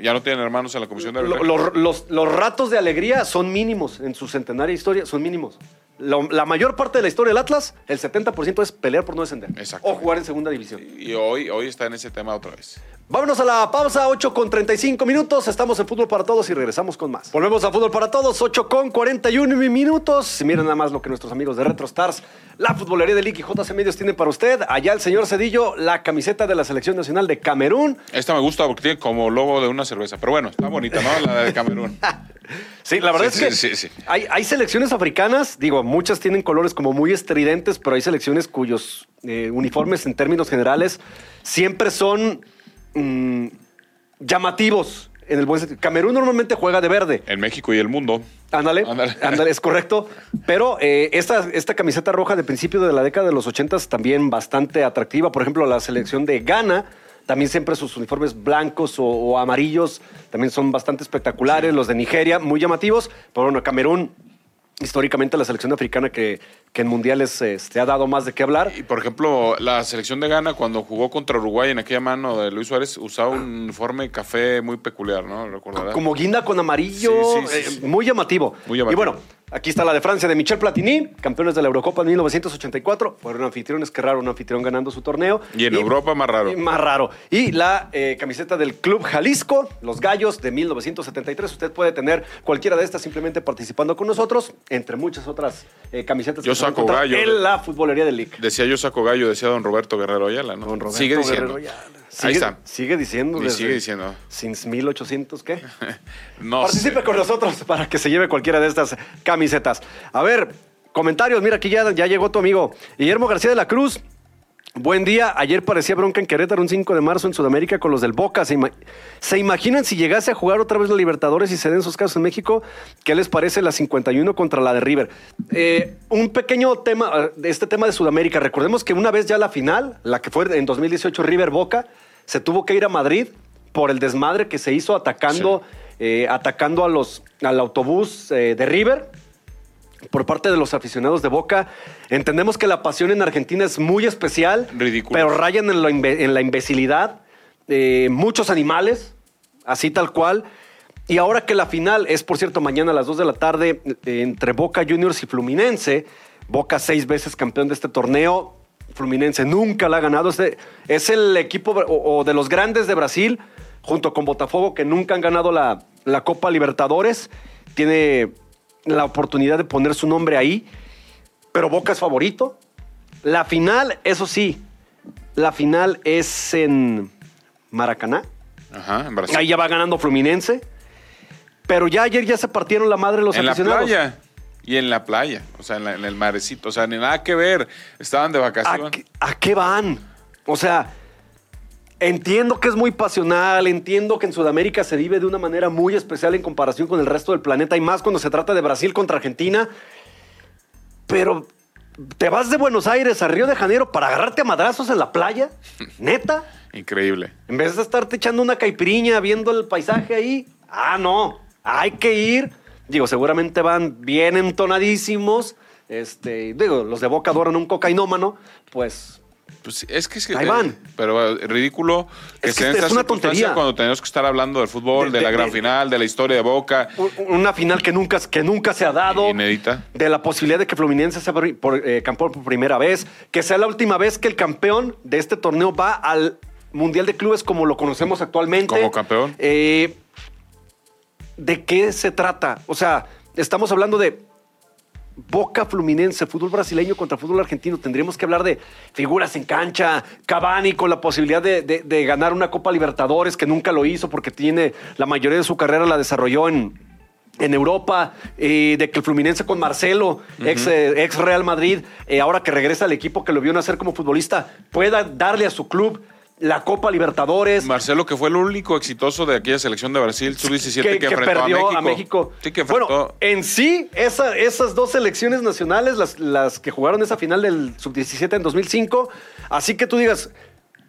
Ya no tienen hermanos en la comisión de los, los, ratos de alegría son mínimos en su centenaria historia, son mínimos. la mayor parte de la historia del Atlas, el 70% es pelear por no descender. O jugar en segunda división. Y hoy, hoy está en ese tema otra vez. Vámonos a la pausa, 8 con 35 minutos. Estamos en Fútbol para Todos y regresamos con más. Volvemos a Fútbol para Todos, 8 con 41 minutos. Miren nada más lo que nuestros amigos de Retro Stars, la futbolería de Lick y JC Medios tienen para usted. Allá el señor Cedillo, la camiseta de la Selección Nacional de Camerún. Esta me gusta porque tiene como logo de una cerveza. Pero bueno, está bonita, ¿no? La de Camerún. sí, la verdad es que hay, hay, selecciones africanas, digo, muchas tienen colores como muy estridentes, pero hay selecciones cuyos eh, uniformes en términos generales siempre son Mm, llamativos. En el buen sentido. Camerún normalmente juega de verde. En México y el mundo. Ándale, ándale, es correcto. Pero eh, esta, esta camiseta roja de principio de la década de los ochentas también bastante atractiva. Por ejemplo, la selección de Ghana, también siempre sus uniformes blancos o, amarillos también son bastante espectaculares. Los de Nigeria, muy llamativos. Pero bueno, Camerún históricamente la selección africana que, que en mundiales este, ha dado más de qué hablar. Y por ejemplo, la selección de Ghana cuando jugó contra Uruguay en aquella mano de Luis Suárez usaba un uniforme café muy peculiar, ¿no? Como guinda con amarillo, eh, muy, llamativo. muy, llamativo. Y bueno, Aquí está la de Francia de Michel Platini, campeones de la Eurocopa en 1984. Fueron anfitriones, qué raro, un anfitrión ganando su torneo. Y en Europa más raro. y más raro. Y la eh, camiseta del Club Jalisco, los Gallos de 1973. Usted puede tener cualquiera de estas simplemente participando con nosotros, entre muchas otras eh, camisetas Yo que saco gallo. en la futbolería del LIC. Decía yo saco gallo, decía don Roberto Guerrero Ayala, ¿no? Don Roberto sigue diciendo. Guerrero Ayala. Ahí Sigue- está. Sigue diciendo. Desde- sigue diciendo. Since 1800, ¿qué? No Participe sé. con nosotros para que se lleve cualquiera de estas camisetas. A ver, comentarios. Mira, aquí ya, ya llegó tu amigo Guillermo García de la Cruz. Buen día. Ayer parecía bronca en Querétaro, un 5 de marzo en Sudamérica con los del Boca. ¿Se, ima- ¿Se imaginan si llegase a jugar otra vez la Libertadores y se den sus casos en México? ¿Qué les parece la 51 contra la de River? Eh, un pequeño tema, de este tema de Sudamérica. Recordemos que una vez ya la final, la que fue en 2018 River Boca, se tuvo que ir a Madrid por el desmadre que se hizo atacando, eh, atacando a los, al autobús eh, de River por parte de los aficionados de Boca. Entendemos que la pasión en Argentina es muy especial, Ridículo. pero rayan en, lo en la imbecilidad. Eh, muchos animales, así tal cual. Y ahora que la final es, por cierto, mañana a las 2 de la tarde entre Boca Juniors y Fluminense. Boca seis veces campeón de este torneo. Fluminense nunca la ha ganado. Es el equipo o, o de los grandes de Brasil, junto con Botafogo, que nunca han ganado la, la Copa Libertadores. Tiene la oportunidad de poner su nombre ahí. Pero Boca es favorito. La final, eso sí, la final es en Maracaná. Ajá, en Brasil. Ahí ya va ganando Fluminense. Pero ya ayer ya se partieron la madre los en la aficionados. playa. Y en la playa. O sea, en, la- en el marecito. O sea, ni nada que ver. Estaban de ¿A vacaciones. qué, a qué van? O sea, entiendo que es muy pasional, entiendo que en Sudamérica se vive de una manera muy especial en comparación con el resto del planeta y más cuando se trata de Brasil contra Argentina. Pero te vas de Buenos Aires a Río de Janeiro para agarrarte a madrazos en la playa, neta. Increíble. En vez de estarte echando una caipiriña viendo el paisaje ahí, ah, no, hay que ir. Digo, seguramente van bien entonadísimos. Este, digo, los de Boca adoran un cocainómano, pues Pues es que es Ahí van. pero eh, ridículo que Es que en es una tontería. cuando tenemos que estar hablando del fútbol, De- de, la gran de- final, de la historia de Boca. una final que nunca, que nunca se ha dado. Inédita. De la posibilidad de que Fluminense sea por, eh, campeón por primera vez. Que sea la última vez que el campeón de este torneo va al Mundial de Clubes como lo conocemos actualmente. Como campeón. Eh, ¿De qué se trata? O sea, estamos hablando de Boca Fluminense, fútbol brasileño contra fútbol argentino. Tendríamos que hablar de figuras en cancha, Cavani con la posibilidad de, de- de ganar una Copa Libertadores, que nunca lo hizo porque tiene la mayoría de su carrera la desarrolló en, en Europa, eh, de que el Fluminense con Marcelo, ex, eh, ex Real Madrid, eh, ahora que regresa al equipo que lo vio nacer como futbolista, pueda darle a su club la Copa Libertadores. Marcelo, que fue el único exitoso de aquella selección de Brasil, sub-17, que, que, que enfrentó perdió a México. Sí, que enfrentó. bueno, en sí, esa- esas dos selecciones nacionales, las, las que jugaron esa final del Sub-17 en 2005, así que tú digas,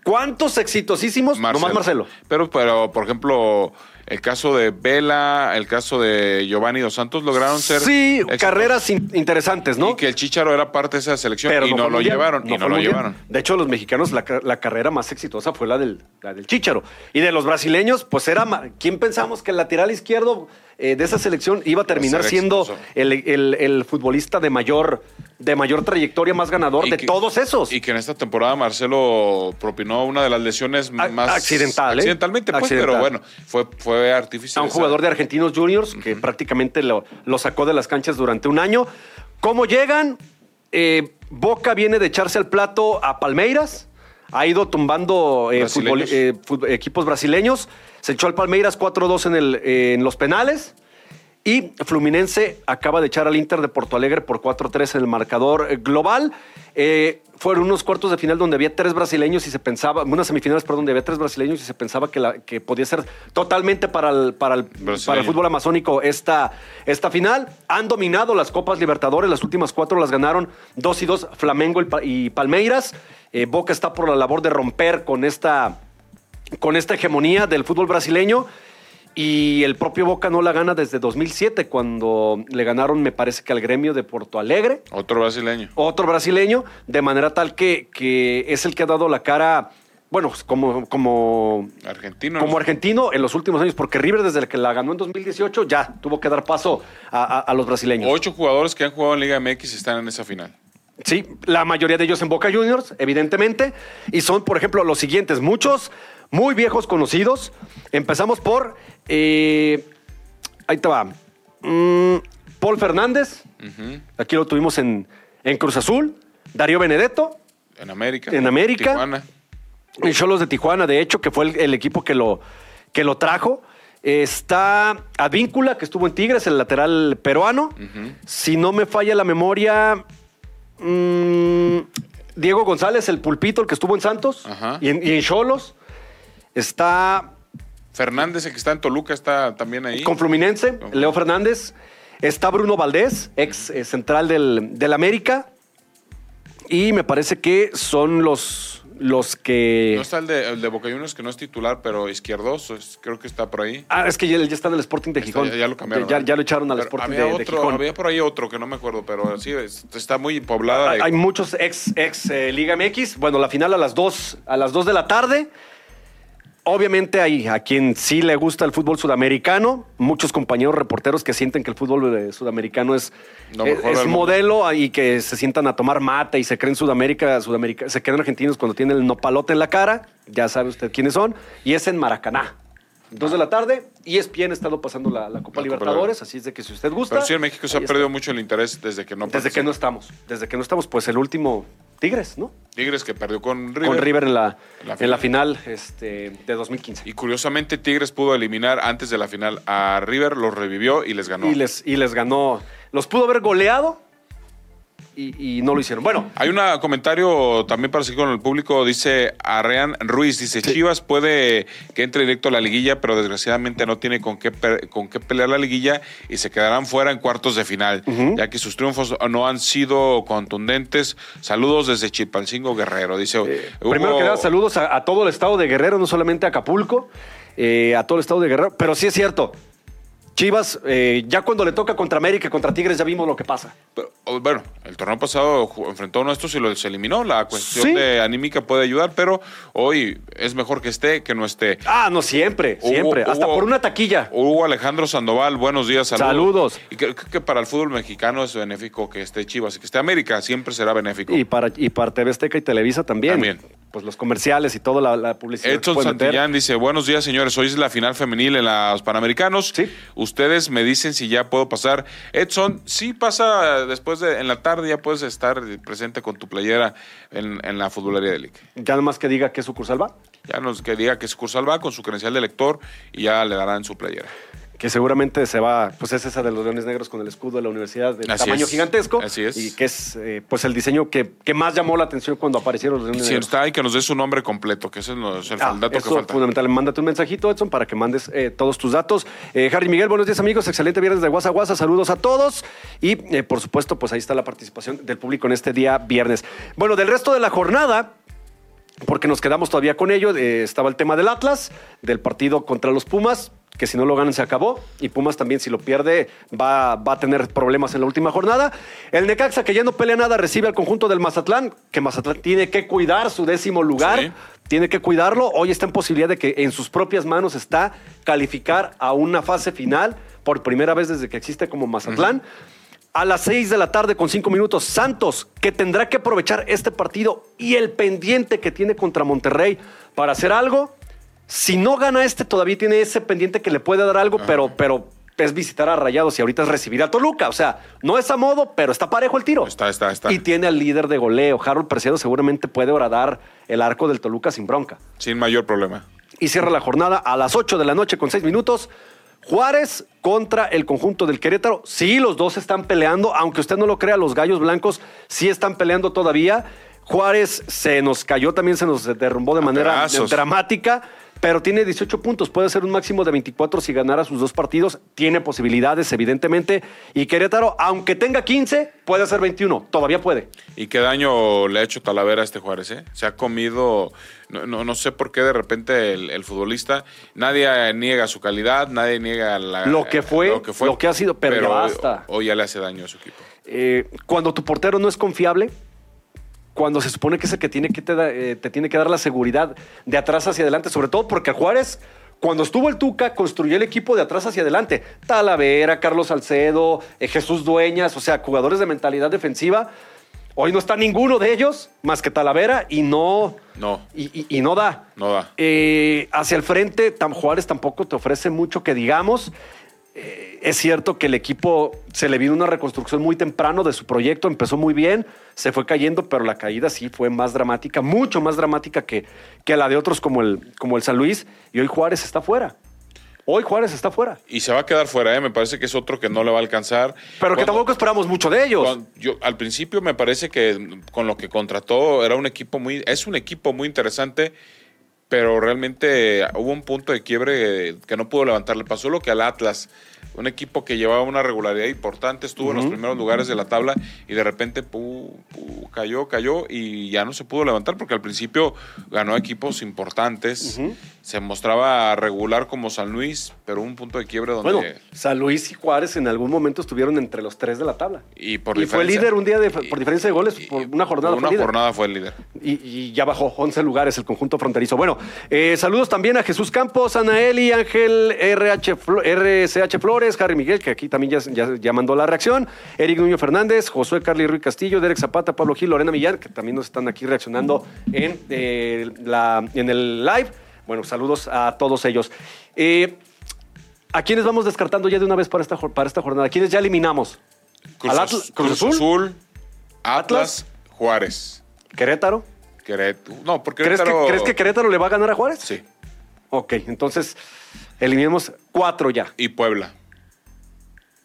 ¿cuántos exitosísimos? Nomás Marcelo. Pero, pero, por ejemplo, el caso de Vela, el caso de Giovanni Dos Santos lograron ser. Sí, exitosos. carreras in- interesantes, ¿no? Y que el Chicharo era parte de esa selección y fue no, lo llevaron. y no lo llevaron. De hecho, los mexicanos, la, ca- la carrera más exitosa fue la del, la del Chícharo. Y de los brasileños, pues era. ¿Quién pensamos que el lateral izquierdo eh, de esa selección iba a terminar siendo el, el- el futbolista de mayor, de mayor trayectoria, más ganador Y de que- todos esos? Y que en esta temporada Marcelo propinó una de las lesiones A- más. accidental, ¿eh? Accidentalmente, pues, Accidental. pero bueno, fue, fue artificial. a un jugador de Argentinos Juniors que prácticamente lo, lo sacó de las canchas durante un año. ¿Cómo llegan? Eh, Boca viene de echarse al plato a Palmeiras. Ha ido tumbando eh, Brasileños. futbol- eh, fut- equipos brasileños. Se echó al Palmeiras 4-2 en, el, eh, en los penales. Y Fluminense acaba de echar al Inter de Porto Alegre por 4-3 en el marcador global. Eh, fueron unos cuartos de final donde había tres brasileños y se pensaba, unas semifinales, perdón, donde había tres brasileños y se pensaba que, la, que podía ser totalmente para el, para el, para el fútbol amazónico esta, esta final. Han dominado las Copas Libertadores, las últimas cuatro las ganaron 2 y 2 Flamengo y Palmeiras. Eh, Boca está por la labor de romper con esta, con esta hegemonía del fútbol brasileño. Y el propio Boca no la gana desde 2007, cuando le ganaron, me parece que al gremio de Porto Alegre, Otro brasileño. otro brasileño, de manera tal que, que es el que ha dado la cara bueno, como, como, Argentino. como argentino en los últimos años, porque River desde que la ganó en 2018 ya tuvo que dar paso a, a- a los brasileños. Ocho jugadores que han jugado en Liga MX están en esa final. Sí, la mayoría de ellos en Boca Juniors, evidentemente, y son, por ejemplo, los siguientes, muchos muy viejos conocidos. Empezamos por, eh, ahí te va, Mm, Paul Fernández, aquí lo tuvimos en, en Cruz Azul, Darío Benedetto, En América. En América. Tijuana. en Cholos de Tijuana, de hecho, que fue el, el equipo que lo, que lo trajo. Está Advíncula, que estuvo en Tigres, el lateral peruano. Si no me falla la memoria, mm, Diego González, el pulpito, el que estuvo en Santos y en Cholos. Está Fernández, el que está en Toluca, está también ahí. con Fluminense. Leo Fernández. Está Bruno Valdés, ex eh, central del, del América. Y me parece que son los, los que... No está el de, el de Boca Juniors, que no es titular, pero izquierdoso, es- creo que está por ahí. Ah, es que ya, ya está en el Sporting de Gijón. ya, ya lo cambiaron. Ya, lo echaron al Pero Sporting había de, de otro, Gijón. Había por ahí otro que no me acuerdo, pero sí, es- está muy poblada. de- Hay muchos ex, ex eh, Liga MX. Bueno, la final a las 2 a las 2 de la tarde. Obviamente hay a quien sí le gusta el fútbol sudamericano, muchos compañeros reporteros que sienten que el fútbol sudamericano es, es- es modelo y que se sientan a tomar mate y se creen Sudamérica, Sudamérica, se creen argentinos cuando tienen el nopalote en la cara, ya sabe usted quiénes son, y es en Maracaná. Dos de la tarde, y ESPN ha estado pasando la, la Copa Libertadores, así es de que si usted gusta. Pero sí, en México se ha está. perdido mucho el interés desde que no Desde que no estamos, desde que no estamos, pues el último Tigres, ¿no? Tigres que perdió con River. Con River en la, En la en la final este, de 2015. Y curiosamente Tigres pudo eliminar antes de la final a River, los revivió y les ganó. Y, les, y les ganó. Los pudo haber goleado y, y no lo hicieron. Bueno, Hay un comentario también para seguir con el público, dice Arrean Ruiz, dice Chivas puede que entre directo a la liguilla, pero desgraciadamente no tiene con qué, con qué pelear la liguilla y se quedarán fuera en cuartos de final, ya que sus triunfos no han sido contundentes. Saludos desde Chilpancingo Guerrero, dice. Hugo- Eh, primero que nada, saludos a, a todo el estado de Guerrero, no solamente a Acapulco, eh, a todo el estado de Guerrero. Pero sí es cierto, Chivas, eh, ya cuando le toca contra América, contra Tigres, ya vimos lo que pasa. Pero, bueno, el torneo pasado enfrentó a uno de estos y lo se eliminó. La cuestión Sí. de anímica puede ayudar, pero hoy es mejor que esté que no esté. Ah, no, siempre, siempre. Hasta por una taquilla. Hugo Alejandro Sandoval, buenos días, saludos. Saludos. Y creo que para el fútbol mexicano es benéfico que esté Chivas y que esté América, siempre será benéfico. Y para, y para TV Azteca y Televisa también. También. Pues los comerciales y toda la, la publicidad. Edson meter. Santillán dice, buenos días señores, hoy es la final femenil en los Panamericanos. Sí. Ustedes me dicen si ya puedo pasar. Edson, sí pasa después de, en la tarde, ya puedes estar presente con tu playera en, en la futbolería de Liga. Ya nada más que diga qué sucursal va. Ya nos que diga que sucursal va con su credencial de lector y ya le darán su playera. Que seguramente se va, pues es esa de los Leones Negros con el escudo de la universidad de Así tamaño es, gigantesco. así es. Y que es eh, pues el diseño que, que más llamó la atención cuando aparecieron los Leones Si Negros. está ahí, que nos dé su nombre completo, que ese es el Ah, dato que eso falta. fundamental. Mándate un mensajito, Edson, para que mandes eh, todos tus datos. Eh, Harry Miguel, buenos días, amigos. Excelente viernes de Guasa Guasa. Saludos a todos. Y, eh, por supuesto, pues ahí está la participación del público en este día viernes. Bueno, del resto de la jornada, porque nos quedamos todavía con ello, eh, estaba el tema del Atlas, del partido contra los Pumas, que si no lo ganan se acabó. Y Pumas también, si lo pierde, va, va a tener problemas en la última jornada. El Necaxa, que ya no pelea nada, recibe al conjunto del Mazatlán, que Mazatlán tiene que cuidar su décimo lugar. Sí. Tiene que cuidarlo. Hoy está en posibilidad de que en sus propias manos está calificar a una fase final por primera vez desde que existe como Mazatlán. A las 6 de la tarde con 5 minutos, Santos, que tendrá que aprovechar este partido y el pendiente que tiene contra Monterrey para hacer algo. Si no gana este, todavía tiene ese pendiente que le puede dar algo, pero, pero es visitar a Rayados y ahorita es recibir a Toluca. O sea, no es a modo, pero está parejo el tiro. Está, está, está. Y tiene al líder de goleo. Harold Preciado seguramente puede horadar el arco del Toluca sin bronca. Sin mayor problema. Y cierra la jornada a las 8 de la noche con 6 minutos. Juárez contra el conjunto del Querétaro. Sí, los dos están peleando, aunque usted no lo crea, los gallos blancos sí están peleando todavía. Juárez se nos cayó, también se nos derrumbó de manera dramática, pero tiene 18 puntos, puede ser un máximo de 24 si ganara sus dos partidos. Tiene posibilidades, evidentemente. Y Querétaro, aunque tenga 15, puede hacer 21, todavía puede. ¿Y qué daño le ha hecho Talavera a este Juárez? eh? Se ha comido, no, no, no sé por qué de repente el, el futbolista, nadie niega su calidad, nadie niega la- Lo que fue, lo que ha sido, pero ya hoy- basta. Hoy, ya le hace daño a su equipo. Eh, cuando tu portero no es confiable, cuando se supone que es el que tiene que te, da- eh, te tiene que dar la seguridad de atrás hacia adelante, sobre todo porque Juárez, cuando estuvo el Tuca, construyó el equipo de atrás hacia adelante. Talavera, Carlos Salcedo, eh, Jesús Dueñas, o sea, jugadores de mentalidad defensiva. Hoy no está ninguno de ellos más que Talavera y no, No. y, y- y no da. No da. Eh, hacia el frente, Tam Juárez tampoco te ofrece mucho que digamos. Eh, es cierto que el equipo se le vino una reconstrucción muy temprano de su proyecto, empezó muy bien, se fue cayendo, pero la caída sí fue más dramática, mucho más dramática que, que la de otros como el, como el San Luis. Y hoy Juárez está fuera. Hoy Juárez está fuera. Y se va a quedar fuera, ¿eh? me parece que es otro que no le va a alcanzar. Pero que tampoco esperamos mucho de ellos. Cuando- yo, al principio me parece que con lo que contrató era un equipo muy, es un equipo muy interesante, pero realmente hubo un punto de quiebre que no pudo levantarle. Pasó lo que al Atlas, un equipo que llevaba una regularidad importante, estuvo en los primeros lugares de la tabla y de repente pu, pu, cayó, cayó y ya no se pudo levantar porque al principio ganó equipos importantes, se mostraba regular como San Luis, pero un punto de quiebre donde... Bueno, San Luis y Juárez en algún momento estuvieron entre los tres de la tabla. y por y fue líder un día de- por diferencia de goles, y- por una jornada fue una líder. jornada fue el líder. y, y ya bajó 11 lugares el conjunto fronterizo. Bueno, eh, saludos también a Jesús Campos, Anaeli, Ángel RH Flo- RCH Flores, Harry Miguel, que aquí también ya, ya, ya mandó la reacción, Eric Nuño Fernández, Josué Carly Ruiz Castillo, Derek Zapata, Pablo Gil, Lorena Millán, que también nos están aquí reaccionando en, eh, la, en el live. Bueno, saludos a todos ellos. Eh, ¿A quiénes vamos descartando ya de una vez para esta, para esta jornada? ¿A quiénes ya eliminamos? Cruz, ¿Al Cruz Azul? Atlas, Juárez. ¿Querétaro? Querétaro. No, porque ¿Crees que, Querétaro. ¿Crees que Querétaro le va a ganar a Juárez? Sí. Ok, entonces eliminemos cuatro ya. Y Puebla.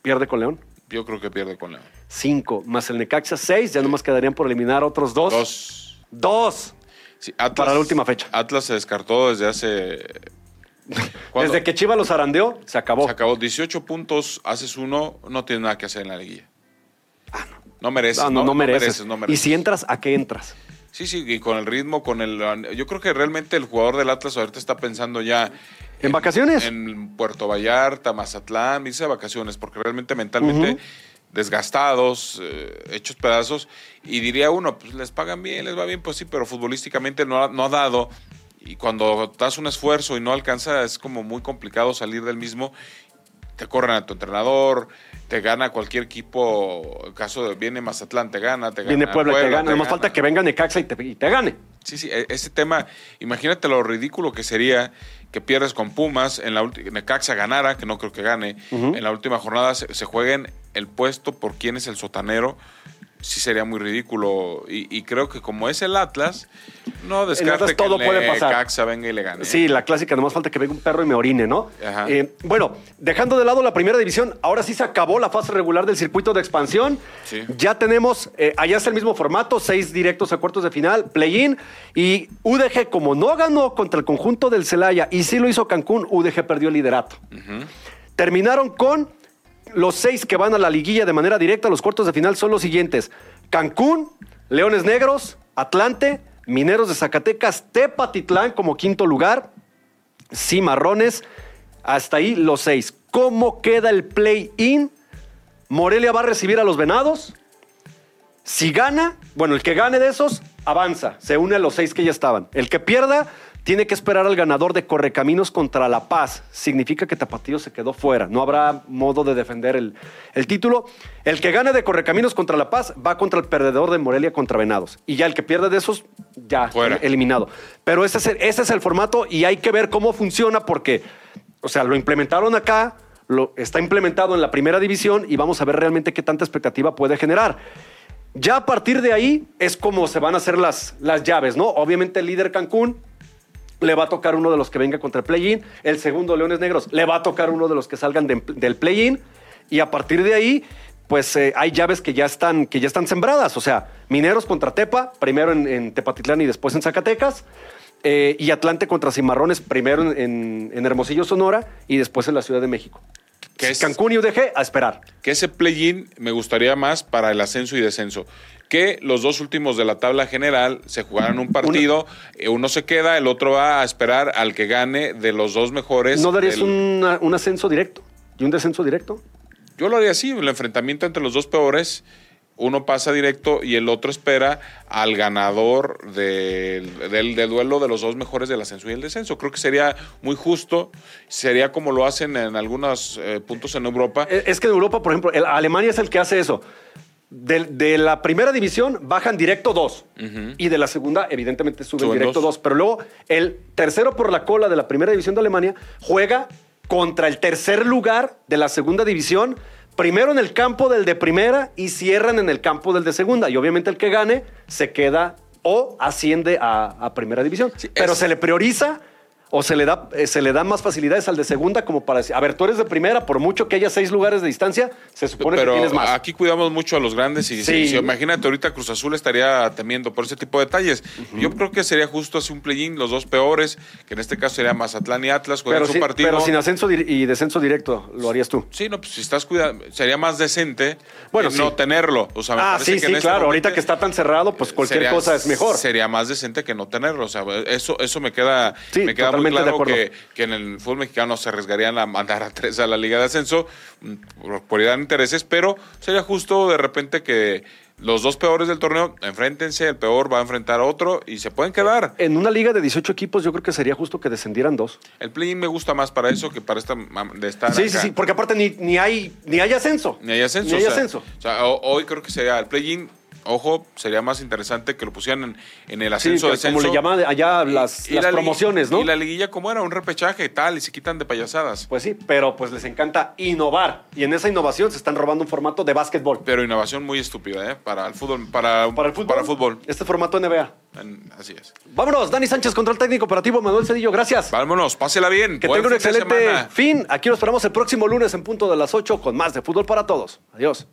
Pierde con León. Yo creo que pierde con León. Cinco. Más el Necaxa, seis. Ya nomás quedarían por eliminar otros dos. Dos. Dos. Sí, Atlas- Para la última fecha. Atlas se descartó desde hace. ¿Cuándo? Desde que Chivas los arandeó, se acabó. Se acabó 18 puntos, haces uno, no tienes nada que hacer en la liguilla. no. mereces. Ah, no, no mereces. no Y mereces. si entras, ¿a qué entras? Sí, sí, y con el ritmo, con el. Yo creo que realmente el jugador del Atlas ahorita está pensando ya. ¿En vacaciones? En Puerto Vallarta, Mazatlán, irse de vacaciones, porque realmente mentalmente desgastados, eh, hechos pedazos. Y diría uno, pues les pagan bien, les va bien, pues sí, pero futbolísticamente no ha, no ha dado. Y cuando das un esfuerzo y no alcanza, es como muy complicado salir del mismo. Te corren a tu entrenador, te gana cualquier equipo. En caso de viene Mazatlán, te gana, te gana. Viene Puebla, y te gana. Nomás gana. falta que venga Necaxa y te, y te gane. Sí, sí, e- ese tema, imagínate lo ridículo que sería que pierdes con Pumas, en la última, Necaxa ganara, que no creo que gane, en la última jornada se, se jueguen el puesto por quién es el sotanero, sí sería muy ridículo. Y, y creo que como es el Atlas, no descarte Atlas que todo el puede pasar. Venga y le gane. Sí, la clásica, nomás falta que venga un perro y me orine, ¿no? Ajá. Eh, bueno, dejando de lado la primera división, ahora sí se acabó la fase regular del circuito de expansión. Sí. Ya tenemos, eh, allá está el mismo formato, seis directos a cuartos de final, play-in. Y UDG, como no ganó contra el conjunto del Celaya y sí lo hizo Cancún, UDG perdió el liderato. Terminaron con los seis que van a la liguilla de manera directa. Los cuartos de final son los siguientes: Cancún, Leones Negros, Atlante, Mineros de Zacatecas, Tepatitlán como quinto lugar, Cimarrones. Hasta ahí los seis. ¿Cómo queda el play-in? Morelia va a recibir a los Venados. Si gana, bueno, el que gane de esos, avanza, se une a los seis que ya estaban. El que pierda, tiene que esperar al ganador de Correcaminos contra La Paz. Significa que Tapatío se quedó fuera. No habrá modo de defender el, el título. El que gane de Correcaminos contra La Paz va contra el perdedor de Morelia contra Venados. Y ya el que pierde de esos, ya Fuera. el- eliminado. Pero ese es, el, ese es el formato y hay que ver cómo funciona porque, o sea, lo implementaron acá, lo, está implementado en la primera división y vamos a ver realmente qué tanta expectativa puede generar. Ya a partir de ahí es como se van a hacer las, las llaves, ¿no? Obviamente el líder Cancún le va a tocar uno de los que venga contra el play-in, el segundo Leones Negros le va a tocar uno de los que salgan de- del play-in y a partir de ahí pues eh, hay llaves que ya están que ya están sembradas, o sea, Mineros contra Tepa, primero en, en Tepatitlán y después en Zacatecas. eh, y Atlante contra Cimarrones, primero en, Hermosillo, Sonora, y después en la Ciudad de México. Que es- Cancún y UDG a esperar. Que ese play-in me gustaría más para el ascenso y descenso. Que los dos últimos de la tabla general se jugaran un partido, eh, uno se queda, el otro va a esperar al que gane de los dos mejores. ¿No darías del- una- un ascenso directo y un descenso directo? Yo lo haría así, el enfrentamiento entre los dos peores uno pasa directo y el otro espera al ganador del, del, del duelo de los dos mejores del ascenso y el descenso. Creo que sería muy justo, sería como lo hacen en algunos eh, puntos en Europa. Eh, Es que en Europa, por ejemplo, el- Alemania es el que hace eso. De, de la primera división bajan directo dos. Y de la segunda, evidentemente, suben Suben directo dos. dos. Pero luego, el tercero por la cola de la primera división de Alemania juega contra el tercer lugar de la segunda división. Primero en el campo del de primera y cierran en el campo del de segunda. Y obviamente el que gane se queda o asciende a, a primera división. Sí, Pero es- se le prioriza o se le, da, eh, se le dan más facilidades al de segunda como para decir, a ver, tú eres de primera, por mucho que haya seis lugares de distancia, se supone Pero que tienes más. aquí cuidamos mucho a los grandes y Sí. si, si- imagínate ahorita Cruz Azul estaría temiendo por ese tipo de detalles. Yo creo que sería justo hacer un play-in, los dos peores, que en este caso sería Mazatlán y Atlas, pero, su partido. pero sin ascenso y descenso directo, lo harías tú. Sí, no, pues si estás cuidando, sería más decente Bueno, sí. no tenerlo. O sea, me Ah, parece sí, que sí, en este claro. momento Ahorita que está tan cerrado, pues cualquier sería- cosa es mejor. Sería más decente que no tenerlo. O sea, eso, eso me queda, Sí, me queda de claro acuerdo. que, que en el fútbol mexicano se arriesgarían a mandar a tres a la Liga de Ascenso por, por ir a intereses, pero sería justo de repente que los dos peores del torneo enfréntense, el peor va a enfrentar a otro y se pueden quedar. En una liga de 18 equipos, yo creo que sería justo que descendieran dos. El play-in me gusta más para eso que para esta de estar Sí, sí, acá. sí, porque aparte ni, ni, hay, ni hay ascenso. Ni hay ascenso. Ni hay o sea, ascenso. o sea, ho- hoy creo que sería el play-in. Ojo, sería más interesante que lo pusieran en, en el Sí, ascenso que- descenso. como le llaman allá las, Y las la li- promociones, ¿no? Y la liguilla como era, un repechaje y tal, y se quitan de payasadas. Pues sí, pero pues les encanta innovar. Y en esa innovación se están robando un formato de básquetbol. Pero innovación muy estúpida, ¿eh? Para el fútbol. Para, Para el fútbol. Para fútbol. Este formato NBA. Así es. Vámonos, Dani Sánchez, control técnico operativo, Manuel Cedillo, gracias. Vámonos, pásela bien. Que tenga un excelente fin. Aquí nos esperamos el próximo lunes en punto de las 8 con más de fútbol para todos. Adiós.